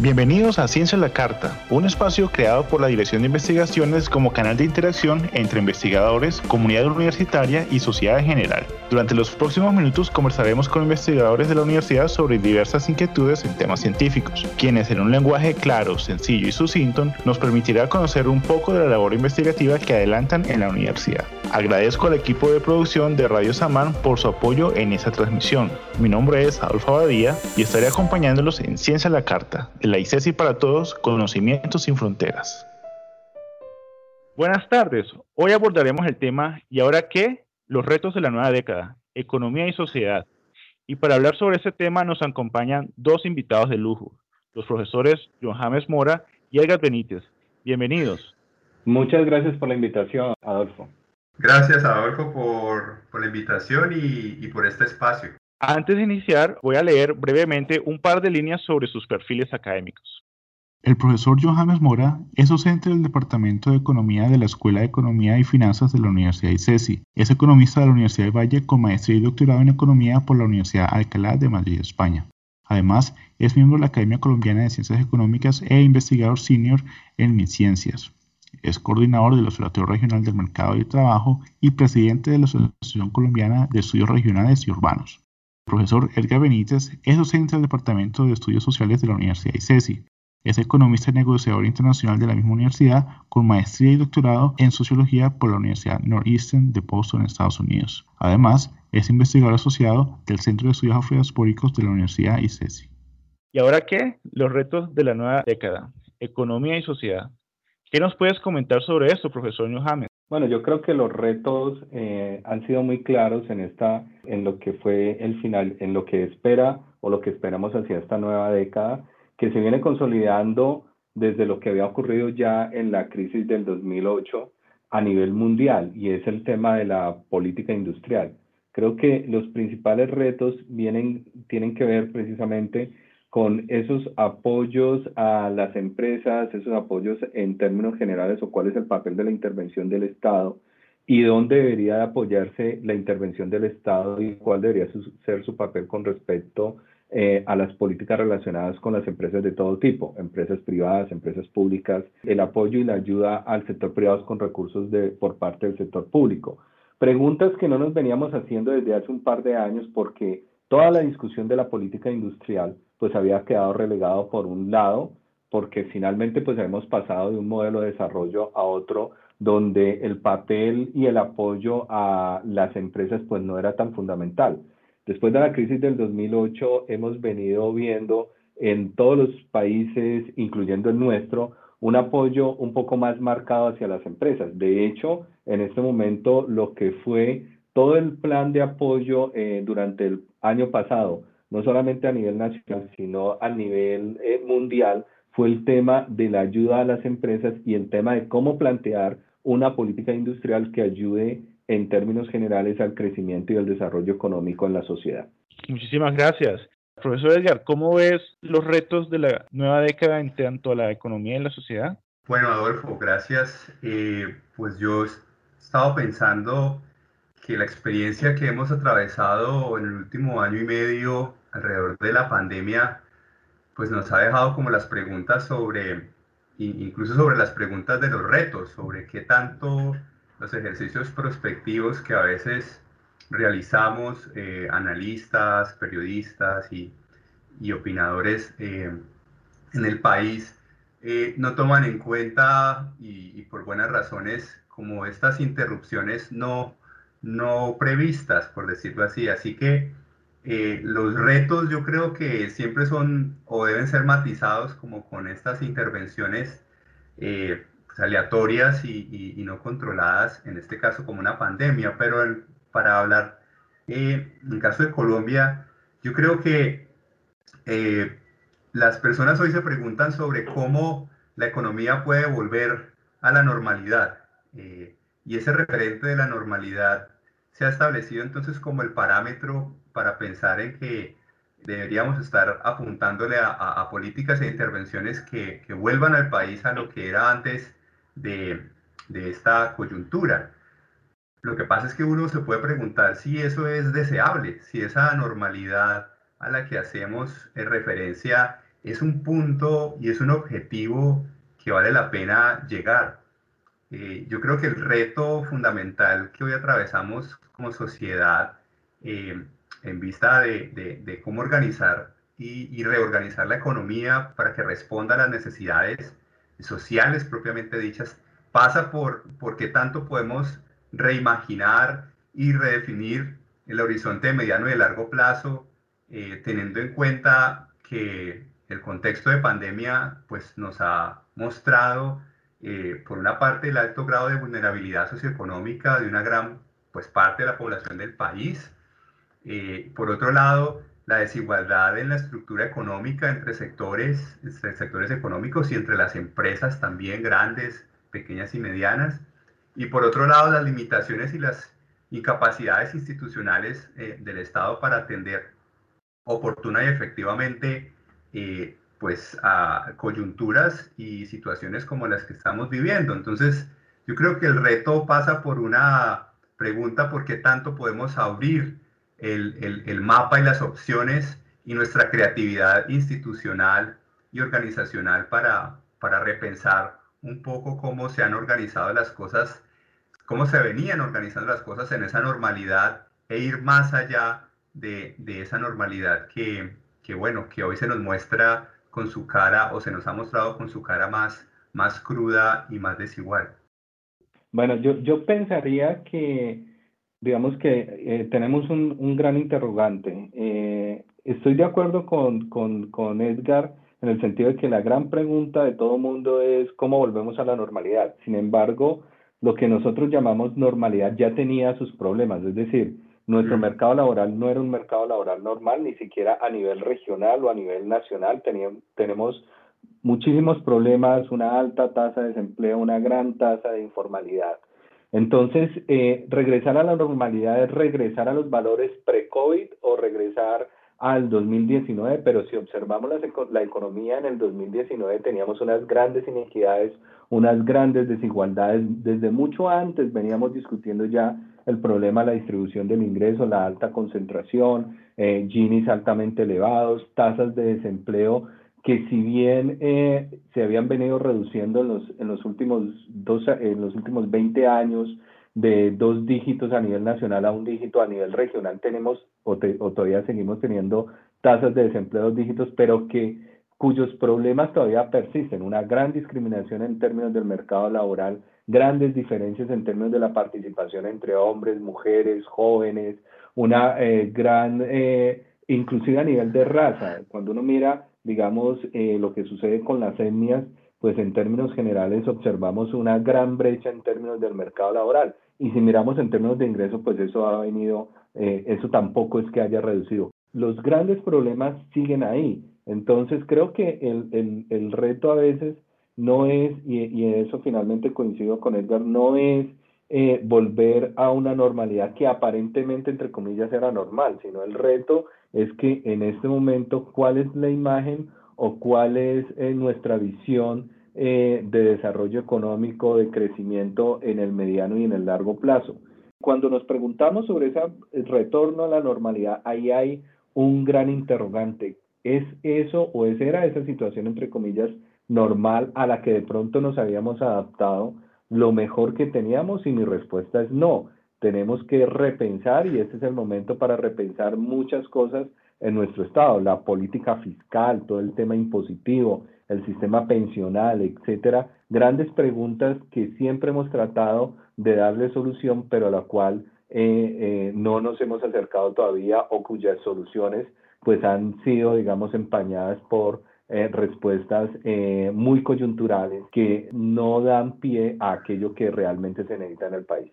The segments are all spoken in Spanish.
Bienvenidos a Ciencia a la Carta, un espacio creado por la Dirección de Investigaciones como canal de interacción entre investigadores, comunidad universitaria y sociedad en general. Durante los próximos minutos conversaremos con investigadores de la universidad sobre diversas inquietudes en temas científicos, quienes en un lenguaje claro, sencillo y sucinto nos permitirá conocer un poco de la labor investigativa que adelantan en la universidad. Agradezco al equipo de producción de Radio Samán por su apoyo en esta transmisión. Mi nombre es Adolfo Abadía y estaré acompañándolos en Ciencia a la Carta, de la ICESI para Todos, Conocimientos sin Fronteras. Buenas tardes, hoy abordaremos el tema ¿Y ahora qué? Los retos de la nueva década, economía y sociedad. Y para hablar sobre este tema nos acompañan dos invitados de lujo, los profesores John James Mora y Edgar Benítez. Bienvenidos. Muchas gracias por la invitación, Adolfo. Gracias, Adolfo, por, por la invitación y, y por este espacio. Antes de iniciar, voy a leer brevemente un par de líneas sobre sus perfiles académicos. El profesor Johannes Mora es docente del Departamento de Economía de la Escuela de Economía y Finanzas de la Universidad ICESI. Es economista de la Universidad de Valle con maestría y doctorado en Economía por la Universidad Alcalá de Madrid, España. Además, es miembro de la Academia Colombiana de Ciencias Económicas e investigador senior en MinCiencias. Es coordinador del Observatorio Regional del Mercado y Trabajo y presidente de la Asociación Colombiana de Estudios Regionales y Urbanos. El profesor Edgar Benítez es docente del Departamento de Estudios Sociales de la Universidad ICESI. Es economista y negociador internacional de la misma universidad, con maestría y doctorado en sociología por la Universidad Northeastern de Boston, Estados Unidos. Además, es investigador asociado del Centro de Estudios Afrodiaspóricos de la Universidad ICESI. ¿Y ahora qué? Los retos de la nueva década, economía y sociedad. ¿Qué nos puedes comentar sobre esto, profesor Johannes? Bueno, yo creo que los retos eh, han sido muy claros en esta, en lo que fue el final, en lo que espera o lo que esperamos hacia esta nueva década, que se viene consolidando desde lo que había ocurrido ya en la crisis del 2008 a nivel mundial, y es el tema de la política industrial. Creo que los principales retos vienen, tienen que ver precisamente con esos apoyos a las empresas, esos apoyos en términos generales o cuál es el papel de la intervención del Estado y dónde debería apoyarse la intervención del Estado y cuál debería ser su papel con respecto eh, a las políticas relacionadas con las empresas de todo tipo, empresas privadas, empresas públicas, el apoyo y la ayuda al sector privado con recursos de, por parte del sector público. Preguntas que no nos veníamos haciendo desde hace un par de años porque toda la discusión de la política industrial pues había quedado relegado por un lado, porque finalmente pues hemos pasado de un modelo de desarrollo a otro donde el papel y el apoyo a las empresas pues no era tan fundamental. Después de la crisis del 2008 hemos venido viendo en todos los países, incluyendo el nuestro, un apoyo un poco más marcado hacia las empresas. De hecho, en este momento lo que fue todo el plan de apoyo eh, durante el año pasado no solamente a nivel nacional, sino a nivel eh, mundial, fue el tema de la ayuda a las empresas y el tema de cómo plantear una política industrial que ayude en términos generales al crecimiento y al desarrollo económico en la sociedad. Muchísimas gracias. Profesor Edgar, ¿cómo ves los retos de la nueva década en tanto a la economía y la sociedad? Bueno, Adolfo, gracias. Eh, pues yo he estado pensando que la experiencia que hemos atravesado en el último año y medio alrededor de la pandemia, pues nos ha dejado como las preguntas sobre, incluso sobre las preguntas de los retos, sobre qué tanto los ejercicios prospectivos que a veces realizamos eh, analistas, periodistas y, y opinadores eh, en el país eh, no toman en cuenta y, y, por buenas razones como estas interrupciones no, no previstas, por decirlo así. Así que eh, los retos yo creo que siempre son o deben ser matizados como con estas intervenciones eh, pues, aleatorias y, no controladas, en este caso como una pandemia, pero para hablar eh, en caso de Colombia, yo creo que las personas hoy se preguntan sobre cómo la economía puede volver a la normalidad y ese referente de la normalidad se ha establecido entonces como el parámetro para pensar en que deberíamos estar apuntándole a, políticas e intervenciones que, vuelvan al país a lo que era antes de, de, esta coyuntura. Lo que pasa es que uno se puede preguntar si eso es deseable, si esa normalidad a la que hacemos referencia es un punto y es un objetivo que vale la pena llegar. Eh, yo creo que el reto fundamental que hoy atravesamos como sociedad eh, en vista de, cómo organizar y, reorganizar la economía para que responda a las necesidades sociales propiamente dichas, pasa por, por qué tanto podemos reimaginar y redefinir el horizonte de mediano y de largo plazo, eh, teniendo en cuenta que el contexto de pandemia pues, nos ha mostrado, eh, por una parte, el alto grado de vulnerabilidad socioeconómica de una gran pues, parte de la población del país. Eh, por otro lado, la desigualdad en la estructura económica entre sectores, entre sectores económicos y entre las empresas también grandes, pequeñas y medianas. Y por otro lado, las limitaciones y las incapacidades institucionales eh, del Estado para atender oportuna y efectivamente eh, pues a coyunturas y situaciones como las que estamos viviendo. Entonces, yo creo que el reto pasa por una pregunta por qué tanto podemos abrir el, el, mapa y las opciones y nuestra creatividad institucional y organizacional para, para repensar un poco cómo se han organizado las cosas, cómo se venían organizando las cosas en esa normalidad e ir más allá de, de esa normalidad que, que, bueno, que hoy se nos muestra con su cara o se nos ha mostrado con su cara más, más cruda y más desigual. Bueno, yo, yo pensaría que digamos que eh, tenemos un, un, gran interrogante. Eh, estoy de acuerdo con, con, con, Edgar en el sentido de que la gran pregunta de todo mundo es cómo volvemos a la normalidad. Sin embargo, lo que nosotros llamamos normalidad ya tenía sus problemas, es decir, nuestro mercado laboral no era un mercado laboral normal, ni siquiera a nivel regional o a nivel nacional. Teníamos, tenemos muchísimos problemas, una alta tasa de desempleo, una gran tasa de informalidad. Entonces, eh, regresar a la normalidad es regresar a los valores pre-COVID o regresar al 2019, pero si observamos la, la, economía en el 2019 teníamos unas grandes inequidades, unas grandes desigualdades. Desde mucho antes veníamos discutiendo ya el problema de la distribución del ingreso, la alta concentración, eh, Ginis altamente elevados, tasas de desempleo que si bien eh, se habían venido reduciendo en los, en los últimos dos, en los últimos 20 años de dos dígitos a nivel nacional a un dígito a nivel regional tenemos o, todavía seguimos teniendo tasas de desempleo dos dígitos, pero que cuyos problemas todavía persisten, una gran discriminación en términos del mercado laboral, grandes diferencias en términos de la participación entre hombres, mujeres, jóvenes, una eh, gran, eh, inclusive a nivel de raza, cuando uno mira digamos, eh, lo que sucede con las etnias, pues en términos generales observamos una gran brecha en términos del mercado laboral. Y si miramos en términos de ingreso, pues eso ha venido, eh, eso tampoco es que haya reducido. Los grandes problemas siguen ahí. Entonces creo que el, el, el reto a veces no es, y, y eso finalmente coincido con Edgar, no es eh, volver a una normalidad que aparentemente, entre comillas, era normal, sino el reto es que en este momento, ¿cuál es la imagen o cuál es eh, nuestra visión eh, de desarrollo económico, de crecimiento en el mediano y en el largo plazo? Cuando nos preguntamos sobre ese retorno a la normalidad, ahí hay un gran interrogante. ¿Es eso o es, era esa situación, entre comillas, normal a la que de pronto nos habíamos adaptado lo mejor que teníamos? Y mi respuesta es no tenemos que repensar y este es el momento para repensar muchas cosas en nuestro Estado, la política fiscal, todo el tema impositivo, el sistema pensional, etcétera, grandes preguntas que siempre hemos tratado de darle solución, pero a la cual eh, eh, no nos hemos acercado todavía o cuyas soluciones pues han sido, digamos, empañadas por eh, respuestas muy coyunturales que no dan pie a aquello que realmente se necesita en el país.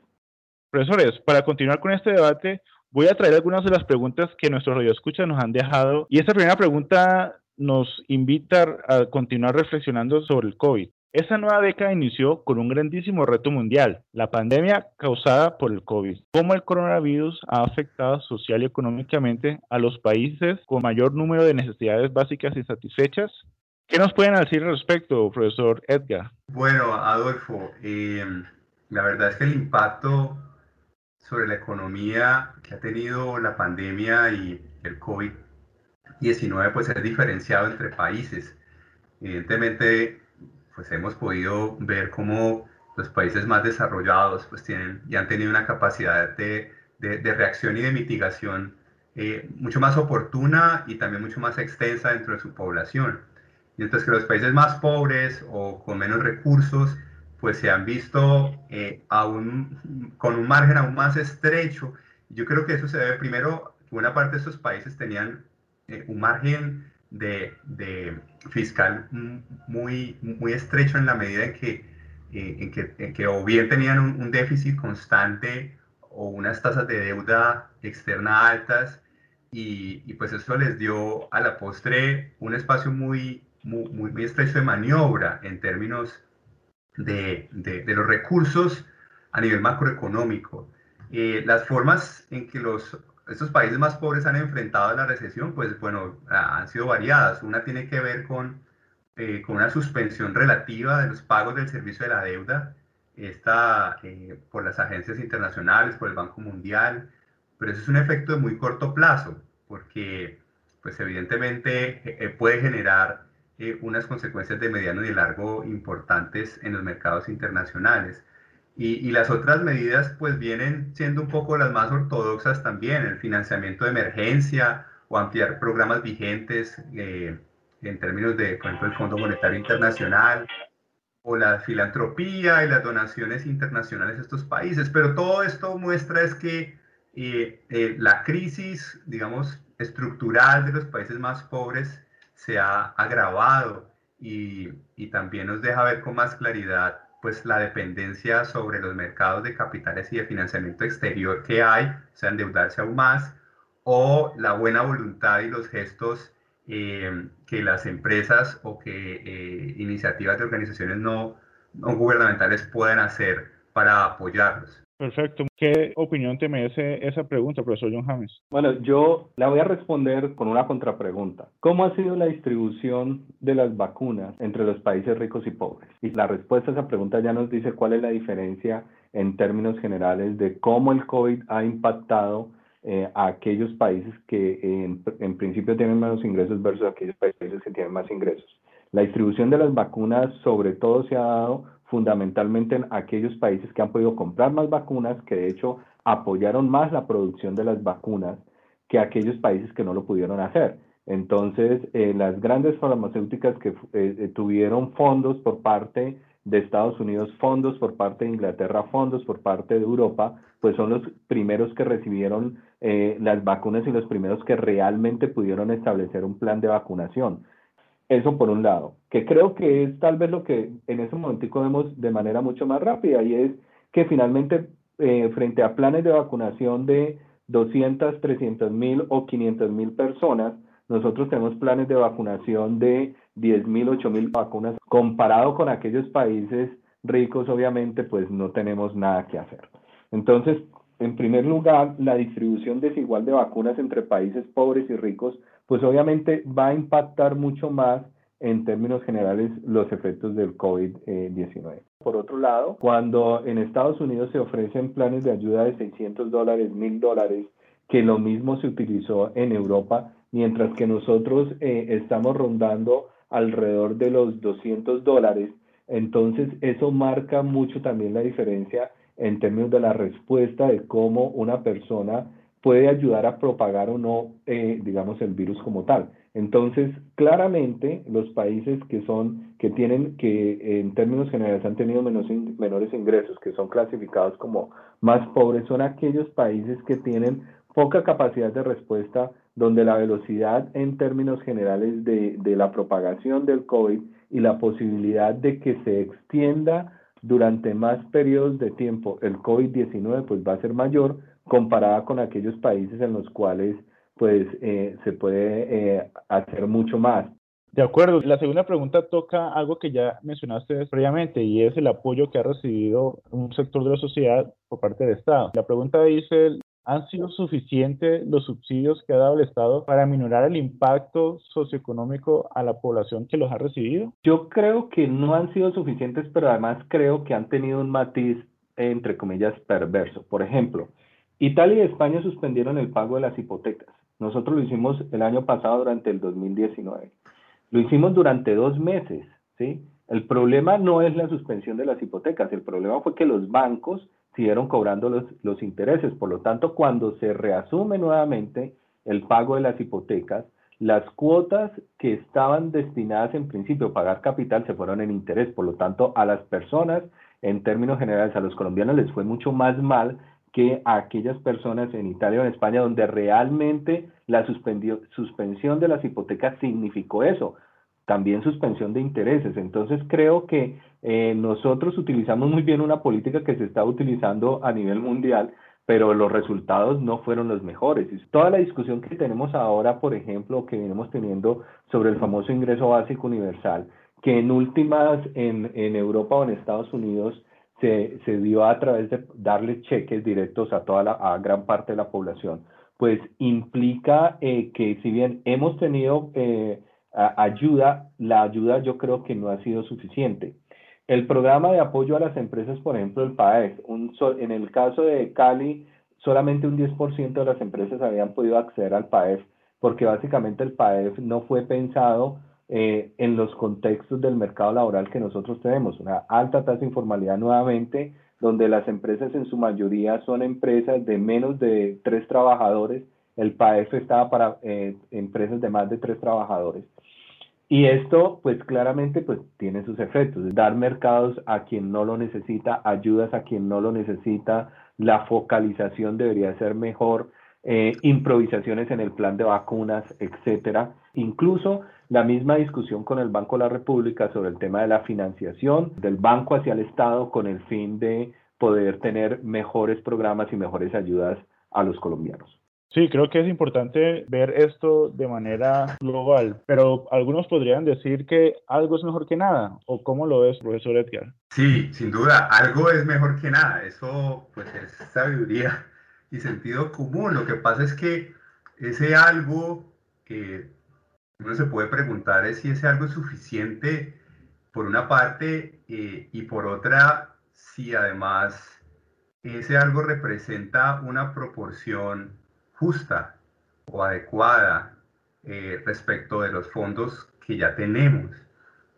Profesores, para continuar con este debate, voy a traer algunas de las preguntas que nuestros radioescuchas nos han dejado. Y esta primera pregunta nos invita a continuar reflexionando sobre el COVID. Esta nueva década inició con un grandísimo reto mundial, la pandemia causada por el COVID. ¿Cómo el coronavirus ha afectado social y económicamente a los países con mayor número de necesidades básicas insatisfechas? ¿Qué nos pueden decir al respecto, profesor Edgar? Bueno, Adolfo, eh, la verdad es que el impacto sobre la economía que ha tenido la pandemia y el COVID COVID-19 pues es diferenciado entre países. Evidentemente, pues hemos podido ver cómo los países más desarrollados pues tienen y han tenido una capacidad de, de, reacción y de mitigación eh, mucho más oportuna y también mucho más extensa dentro de su población. Mientras que los países más pobres o con menos recursos pues se han visto eh, aún, con un margen aún más estrecho. Yo creo que eso se debe primero que una parte de estos países tenían eh, un margen de, de, fiscal muy, muy estrecho en la medida en que, eh, en que, en que, o bien tenían un, déficit constante o unas tasas de deuda externa altas y, y, pues eso les dio a la postre un espacio muy, muy, muy estrecho de maniobra en términos de, de, los recursos a nivel macroeconómico. Eh, las formas en que los, estos países más pobres han enfrentado la recesión, pues bueno, han sido variadas. Una tiene que ver con, eh, con una suspensión relativa de los pagos del servicio de la deuda, esta eh, por las agencias internacionales, por el Banco Mundial, pero eso es un efecto de muy corto plazo, porque pues evidentemente puede generar eh, unas consecuencias de mediano y largo importantes en los mercados internacionales. Y, las otras medidas pues vienen siendo un poco las más ortodoxas también, el financiamiento de emergencia o ampliar programas vigentes eh, en términos de, por ejemplo, el Fondo Monetario Internacional o la filantropía y las donaciones internacionales a estos países. Pero todo esto muestra es que eh, la crisis, digamos, estructural de los países más pobres se ha agravado y, también nos deja ver con más claridad pues la dependencia sobre los mercados de capitales y de financiamiento exterior que hay, o sea, endeudarse aún más, o la buena voluntad y los gestos eh, que las empresas o que eh, iniciativas de organizaciones no, no gubernamentales pueden hacer para apoyarlos. Perfecto. ¿Qué opinión te merece esa pregunta, profesor John James? Bueno, yo la voy a responder con una contrapregunta. ¿Cómo ha sido la distribución de las vacunas entre los países ricos y pobres? Y la respuesta a esa pregunta ya nos dice cuál es la diferencia en términos generales de cómo el COVID ha impactado eh, a aquellos países que en, en principio tienen menos ingresos versus aquellos países que tienen más ingresos. La distribución de las vacunas sobre todo se ha dado fundamentalmente en aquellos países que han podido comprar más vacunas, que de hecho apoyaron más la producción de las vacunas que aquellos países que no lo pudieron hacer. Entonces, eh, las grandes farmacéuticas que eh, eh, tuvieron fondos por parte de Estados Unidos, fondos por parte de Inglaterra, fondos por parte de Europa, pues son los primeros que recibieron las vacunas y los primeros que realmente pudieron establecer un plan de vacunación. Eso por un lado, que creo que es tal vez lo que en ese momentico vemos de manera mucho más rápida y es que finalmente eh, frente a planes de vacunación de 200, 300 mil o 500 mil personas, nosotros tenemos planes de vacunación de 10 mil, 8 mil vacunas. Comparado con aquellos países ricos, obviamente, pues no tenemos nada que hacer. Entonces, en primer lugar, la distribución desigual de vacunas entre países pobres y ricos pues obviamente va a impactar mucho más en términos generales los efectos del COVID-19. Por otro lado, cuando en Estados Unidos se ofrecen planes de ayuda de 600 dólares, 1000 dólares, que lo mismo se utilizó en Europa, mientras que nosotros eh, estamos rondando alrededor de los 200 dólares, entonces eso marca mucho también la diferencia en términos de la respuesta de cómo una persona puede ayudar a propagar o no, eh, digamos, el virus como tal. Entonces, claramente, los países que son, que tienen, que en términos generales han tenido menos menores ingresos, que son clasificados como más pobres, son aquellos países que tienen poca capacidad de respuesta, donde la velocidad en términos generales de, de la propagación del COVID y la posibilidad de que se extienda durante más periodos de tiempo el COVID-19, pues va a ser mayor, comparada con aquellos países en los cuales pues eh, se puede eh, hacer mucho más. De acuerdo. La segunda pregunta toca algo que ya mencionaste previamente y es el apoyo que ha recibido un sector de la sociedad por parte del Estado. La pregunta dice, ¿han sido suficientes los subsidios que ha dado el Estado para minorar el impacto socioeconómico a la población que los ha recibido? Yo creo que no han sido suficientes, pero además creo que han tenido un matiz, entre comillas, perverso. Por ejemplo, Italia y España suspendieron el pago de las hipotecas. Nosotros lo hicimos el año pasado durante el 2019. Lo hicimos durante dos meses, ¿sí? El problema no es la suspensión de las hipotecas, el problema fue que los bancos siguieron cobrando los, los intereses. Por lo tanto, cuando se reasume nuevamente el pago de las hipotecas, las cuotas que estaban destinadas en principio a pagar capital se fueron en interés. Por lo tanto, a las personas, en términos generales, a los colombianos les fue mucho más mal que a aquellas personas en Italia o en España donde realmente la suspensión de las hipotecas significó eso, también suspensión de intereses. Entonces creo que eh, nosotros utilizamos muy bien una política que se está utilizando a nivel mundial, pero los resultados no fueron los mejores. Toda la discusión que tenemos ahora, por ejemplo, que venimos teniendo sobre el famoso ingreso básico universal, que en últimas en, en Europa o en Estados Unidos se, se, dio a través de darle cheques directos a toda la a gran parte de la población, pues implica eh, que si bien hemos tenido eh, ayuda, la ayuda yo creo que no ha sido suficiente. El programa de apoyo a las empresas, por ejemplo, el PAEF, un, en el caso de Cali, solamente un 10% de las empresas habían podido acceder al PAEF, porque básicamente el PAEF no fue pensado eh, en los contextos del mercado laboral que nosotros tenemos. Una alta tasa de informalidad nuevamente, donde las empresas en su mayoría son empresas de menos de tres trabajadores. El PAEF estaba para eh, empresas de más de tres trabajadores. Y esto, pues claramente, pues tiene sus efectos. Dar mercados a quien no lo necesita, ayudas a quien no lo necesita, la focalización debería ser mejor, eh, improvisaciones en el plan de vacunas, etcétera. Incluso la misma discusión con el Banco de la República sobre el tema de la financiación del banco hacia el Estado con el fin de poder tener mejores programas y mejores ayudas a los colombianos. Sí, creo que es importante ver esto de manera global, pero algunos podrían decir que algo es mejor que nada, ¿o cómo lo es, profesor Edgar? Sí, sin duda, algo es mejor que nada, eso pues es sabiduría y sentido común. Lo que pasa es que ese algo que uno se puede preguntar es si ese algo es suficiente por una parte eh, y por otra si además ese algo representa una proporción justa o adecuada eh, respecto de los fondos que ya tenemos.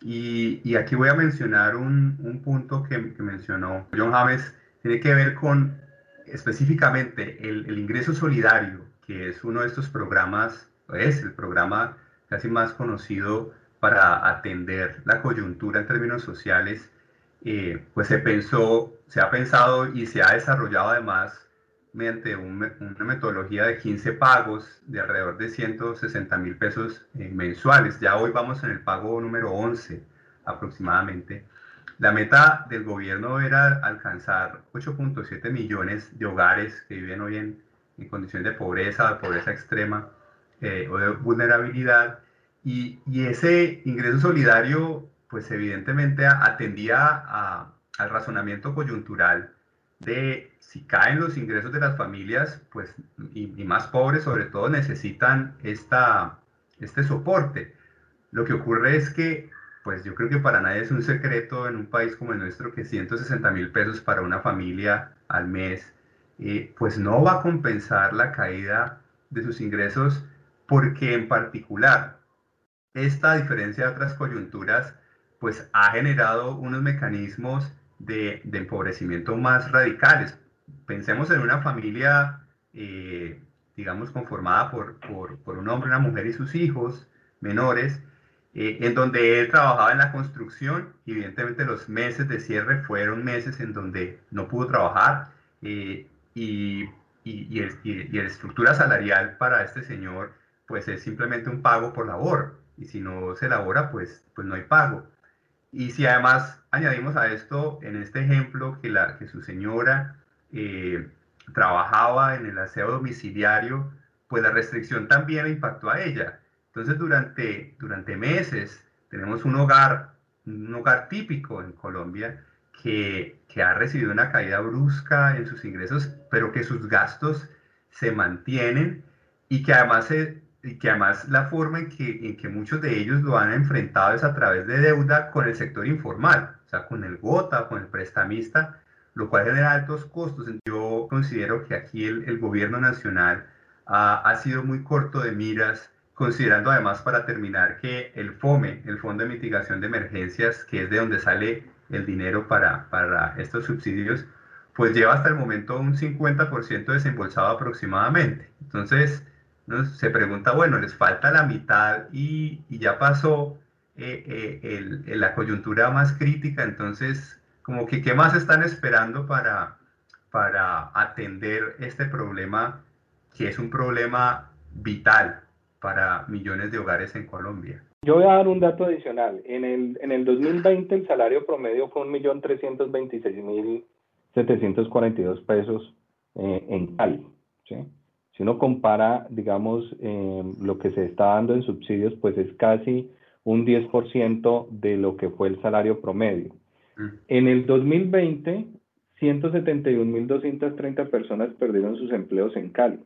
Y, aquí voy a mencionar un, punto que, mencionó John James, tiene que ver con específicamente el, ingreso solidario, que es uno de estos programas, es el programa casi más conocido para atender la coyuntura en términos sociales, eh, pues se pensó, se ha pensado y se ha desarrollado además mediante una metodología de 15 pagos de alrededor de 160 mil pesos eh, mensuales. Ya hoy vamos en el pago número 11 aproximadamente. La meta del gobierno era alcanzar 8.7 millones de hogares que viven hoy en, en, condiciones de pobreza, de pobreza extrema eh, o de vulnerabilidad. Y, y, ese ingreso solidario, pues evidentemente atendía a, al razonamiento coyuntural de si caen los ingresos de las familias, pues, y, más pobres sobre todo, necesitan esta, este soporte. Lo que ocurre es que, pues yo creo que para nadie es un secreto en un país como el nuestro que 160 mil pesos para una familia al mes, eh, pues no va a compensar la caída de sus ingresos porque en particular esta diferencia de otras coyunturas pues ha generado unos mecanismos de, empobrecimiento más radicales. Pensemos en una familia, eh, digamos, conformada por, por, un hombre, una mujer y sus hijos menores, eh, en donde él trabajaba en la construcción y evidentemente los meses de cierre fueron meses en donde no pudo trabajar eh, y, y, el, y, la estructura salarial para este señor pues es simplemente un pago por labor y si no se elabora pues, pues no hay pago. Y si además añadimos a esto, en este ejemplo, que, la, que su señora eh, trabajaba en el aseo domiciliario, pues la restricción también impactó a ella. Entonces, durante, durante meses tenemos un hogar, un hogar típico en Colombia que, que ha recibido una caída brusca en sus ingresos, pero que sus gastos se mantienen y que además se, y que además la forma en que, en que muchos de ellos lo han enfrentado es a través de deuda con el sector informal, o sea, con el GOTA, con el prestamista, lo cual genera altos costos. Yo considero que aquí el, el gobierno nacional ha, sido muy corto de miras, considerando además para terminar que el FOME, el Fondo de Mitigación de Emergencias, que es de donde sale el dinero para, para estos subsidios, pues lleva hasta el momento un 50% desembolsado aproximadamente. Entonces, se pregunta, bueno, les falta la mitad y, ya pasó eh, eh, la coyuntura más crítica, entonces, como que, ¿qué más están esperando para, para atender este problema que es un problema vital para millones de hogares en Colombia. Yo voy a dar un dato adicional. En el, en el 2020 el salario promedio fue 1.326.742 pesos eh, en Cali. ¿sí? Si uno compara, digamos, eh, lo que se está dando en subsidios, pues es casi un 10% de lo que fue el salario promedio. Mm. En el 2020, 171.230 personas perdieron sus empleos en Cali.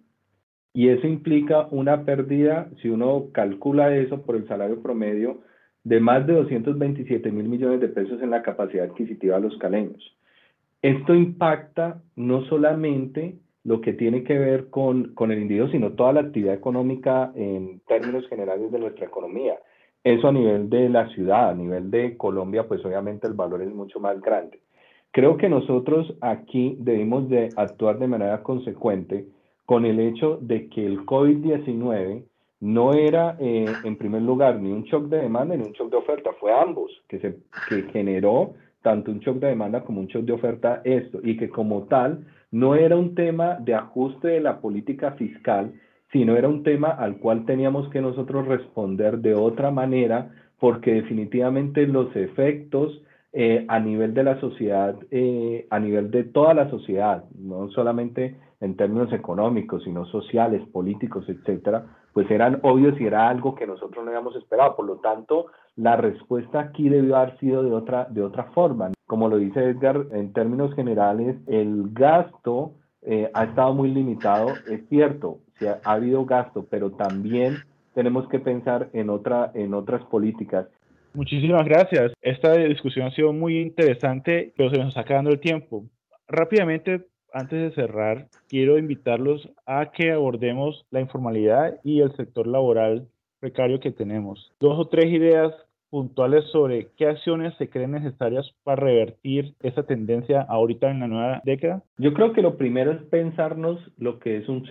Y eso implica una pérdida, si uno calcula eso por el salario promedio, de más de 227 mil millones de pesos en la capacidad adquisitiva de los caleños. Esto impacta no solamente lo que tiene que ver con, con el individuo, sino toda la actividad económica en términos generales de nuestra economía. Eso a nivel de la ciudad, a nivel de Colombia, pues obviamente el valor es mucho más grande. Creo que nosotros aquí debemos de actuar de manera consecuente con el hecho de que el COVID-19 no era, eh, en primer lugar, ni un shock de demanda ni un shock de oferta, fue ambos, que, se, que generó tanto un shock de demanda como un shock de oferta esto, y que como tal no era un tema de ajuste de la política fiscal, sino era un tema al cual teníamos que nosotros responder de otra manera, porque definitivamente los efectos eh, a nivel de la sociedad, eh, a nivel de toda la sociedad, no solamente en términos económicos, sino sociales, políticos, etcétera, pues eran obvios y era algo que nosotros no habíamos esperado. Por lo tanto, la respuesta aquí debió haber sido de otra, de otra forma. Como lo dice Edgar, en términos generales, el gasto eh, ha estado muy limitado. Es cierto, si ha, habido gasto, pero también tenemos que pensar en, otra, en otras políticas. Muchísimas gracias. Esta discusión ha sido muy interesante, pero se nos está acabando el tiempo. Rápidamente, antes de cerrar, quiero invitarlos a que abordemos la informalidad y el sector laboral precario que tenemos. Dos o tres ideas puntuales sobre qué acciones se creen necesarias para revertir esa tendencia ahorita en la nueva década? Yo creo que lo primero es pensarnos lo que es un,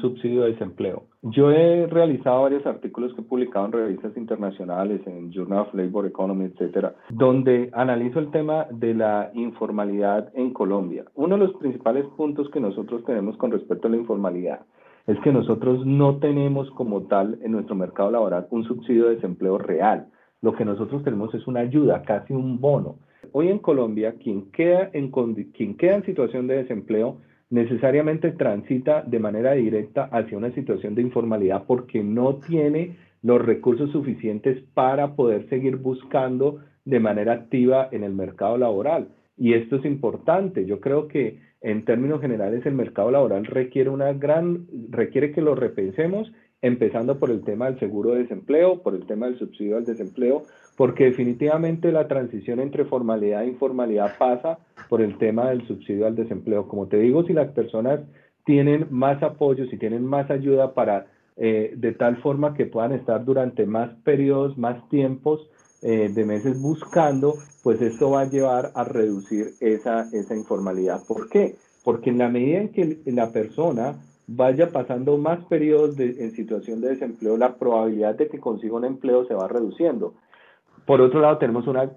subsidio de desempleo. Yo he realizado varios artículos que he publicado en revistas internacionales, en Journal of Labor Economy, etcétera, donde analizo el tema de la informalidad en Colombia. Uno de los principales puntos que nosotros tenemos con respecto a la informalidad es que nosotros no tenemos como tal en nuestro mercado laboral un subsidio de desempleo real. Lo que nosotros tenemos es una ayuda, casi un bono. Hoy en Colombia, quien queda en, quien queda en situación de desempleo necesariamente transita de manera directa hacia una situación de informalidad porque no tiene los recursos suficientes para poder seguir buscando de manera activa en el mercado laboral. Y esto es importante. Yo creo que en términos generales el mercado laboral requiere una gran requiere que lo repensemos empezando por el tema del seguro de desempleo, por el tema del subsidio al desempleo, porque definitivamente la transición entre formalidad e informalidad pasa por el tema del subsidio al desempleo. Como te digo, si las personas tienen más apoyo, si tienen más ayuda para, eh, de tal forma que puedan estar durante más periodos, más tiempos eh, de meses buscando, pues esto va a llevar a reducir esa, esa informalidad. ¿Por qué? Porque en la medida en que la persona vaya pasando más periodos en situación de desempleo, la probabilidad de que consiga un empleo se va reduciendo. Por otro lado, tenemos una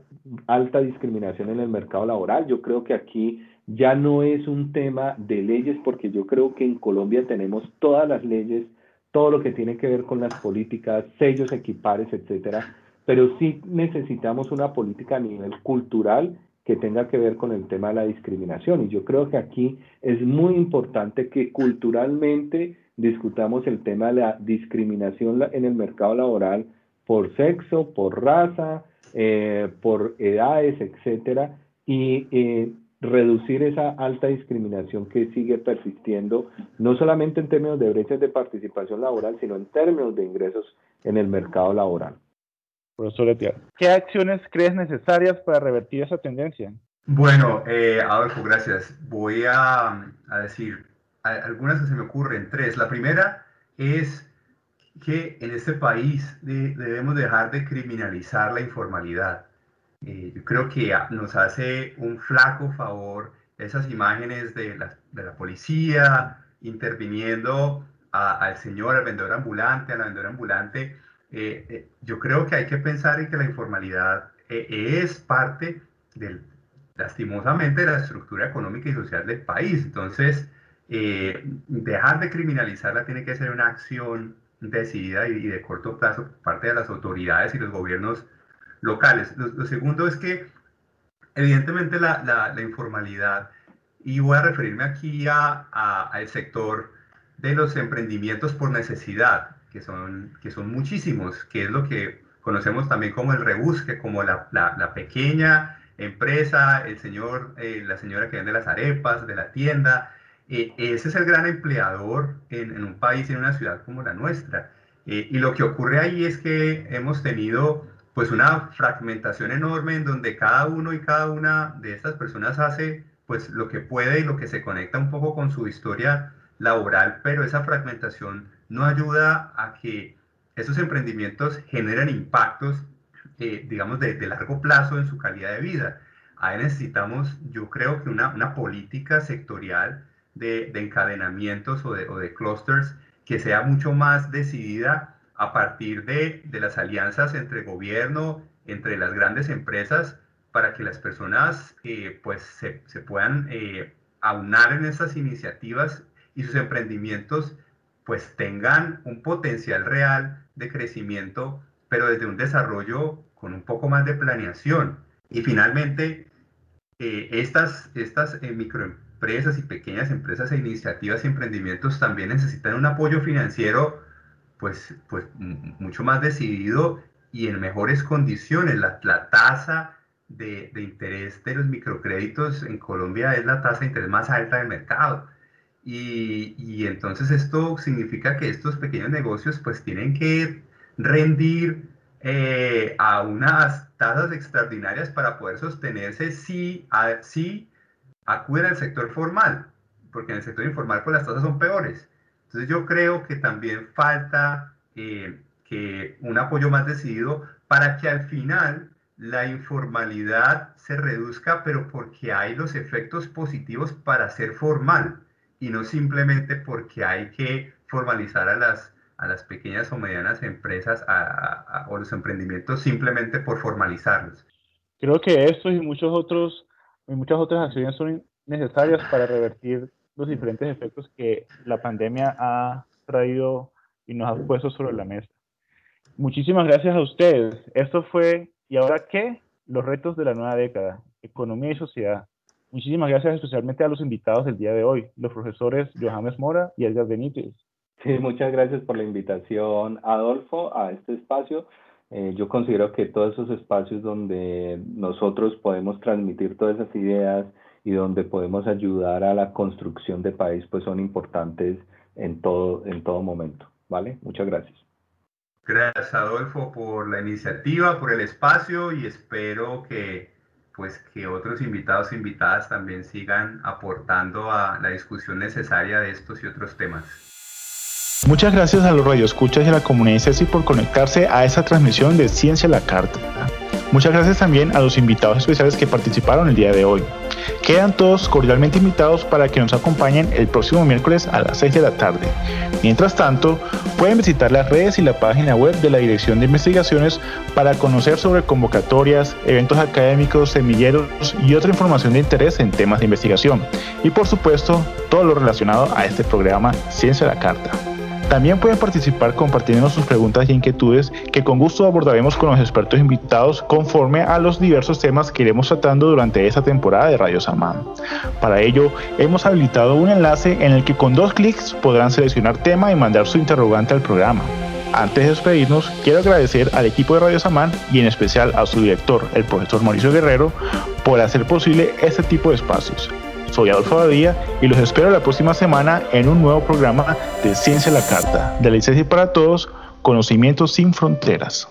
alta discriminación en el mercado laboral. Yo creo que aquí ya no es un tema de leyes, porque yo creo que en Colombia tenemos todas las leyes, todo lo que tiene que ver con las políticas, sellos equipares, etcétera, pero sí necesitamos una política a nivel cultural que tenga que ver con el tema de la discriminación. Y yo creo que aquí es muy importante que culturalmente discutamos el tema de la discriminación en el mercado laboral por sexo, por raza, eh, por edades, etcétera, y reducir esa alta discriminación que sigue persistiendo, no solamente en términos de brechas de participación laboral, sino en términos de ingresos en el mercado laboral. Profesor ¿qué acciones crees necesarias para revertir esa tendencia? Bueno, eh, Adolfo, gracias. Voy a, a decir algunas que se me ocurren, tres. La primera es que en este país debemos dejar de criminalizar la informalidad. Eh, yo creo que nos hace un flaco favor esas imágenes de la, de la policía interviniendo al señor, al vendedor ambulante, a la vendedora ambulante. Eh, eh, yo creo que hay que pensar en que la informalidad es parte del, lastimosamente, de la estructura económica y social del país. Entonces, dejar de criminalizarla tiene que ser una acción decidida y, de corto plazo por parte de las autoridades y los gobiernos locales. Lo, segundo es que, evidentemente, la, la, informalidad, y voy a referirme aquí al a, sector de los emprendimientos por necesidad, que son, que son muchísimos, que es lo que conocemos también como el rebusque, como la, la pequeña empresa, el señor, eh, la señora que vende las arepas de la tienda, eh, ese es el gran empleador en, un país, en una ciudad como la nuestra. Eh, y lo que ocurre ahí es que hemos tenido pues una fragmentación enorme en donde cada uno y cada una de estas personas hace pues lo que puede y lo que se conecta un poco con su historia laboral, pero esa fragmentación no ayuda a que esos emprendimientos generen impactos, eh, digamos, de, de, largo plazo en su calidad de vida. Ahí necesitamos, yo creo que una, una política sectorial de, encadenamientos o de, o de, clusters que sea mucho más decidida a partir de, de, las alianzas entre gobierno, entre las grandes empresas, para que las personas eh, pues se, se puedan eh, aunar en esas iniciativas y sus emprendimientos pues tengan un potencial real de crecimiento, pero desde un desarrollo con un poco más de planeación. Y finalmente, eh, estas, estas microempresas, empresas y pequeñas empresas e iniciativas y emprendimientos también necesitan un apoyo financiero pues, pues mucho más decidido y en mejores condiciones. La, la tasa de, de, interés de los microcréditos en Colombia es la tasa de interés más alta del mercado. Y, y entonces esto significa que estos pequeños negocios pues tienen que rendir eh, a unas tasas extraordinarias para poder sostenerse si, a, si acuden al sector formal, porque en el sector informal pues las tasas son peores. Entonces yo creo que también falta eh, que un apoyo más decidido para que al final la informalidad se reduzca, pero porque hay los efectos positivos para ser formal y no simplemente porque hay que formalizar a las, a las pequeñas o medianas empresas o los emprendimientos simplemente por formalizarlos. Creo que esto y muchos otros y muchas otras acciones son necesarias para revertir los diferentes efectos que la pandemia ha traído y nos ha puesto sobre la mesa. Muchísimas gracias a ustedes. Esto fue ¿Y ahora qué? Los retos de la nueva década, economía y sociedad. Muchísimas gracias especialmente a los invitados del día de hoy, los profesores Johannes Mora y Edgar Benítez. Sí, muchas gracias por la invitación, Adolfo, a este espacio. Eh, yo considero que todos esos espacios donde nosotros podemos transmitir todas esas ideas y donde podemos ayudar a la construcción de país, pues son importantes en todo, en todo momento. ¿Vale? Muchas gracias. Gracias, Adolfo, por la iniciativa, por el espacio y espero que, pues, que otros invitados e invitadas también sigan aportando a la discusión necesaria de estos y otros temas. Muchas gracias a los radioescuchas y a la comunidad CECI por conectarse a esta transmisión de Ciencia a la Carta. Muchas gracias también a los invitados especiales que participaron el día de hoy. Quedan todos cordialmente invitados para que nos acompañen el próximo miércoles a las 6 de la tarde. Mientras tanto, pueden visitar las redes y la página web de la Dirección de Investigaciones para conocer sobre convocatorias, eventos académicos, semilleros y otra información de interés en temas de investigación. Y por supuesto, todo lo relacionado a este programa Ciencia a la Carta. También pueden participar compartiendo sus preguntas y inquietudes que con gusto abordaremos con los expertos invitados conforme a los diversos temas que iremos tratando durante esta temporada de Radio Samán. Para ello, hemos habilitado un enlace en el que con dos clics podrán seleccionar tema y mandar su interrogante al programa. Antes de despedirnos, quiero agradecer al equipo de Radio Samán y en especial a su director, el profesor Mauricio Guerrero, por hacer posible este tipo de espacios. Soy Adolfo Badía y los espero la próxima semana en un nuevo programa de Ciencia a la Carta, de la licencia para todos, conocimientos sin fronteras.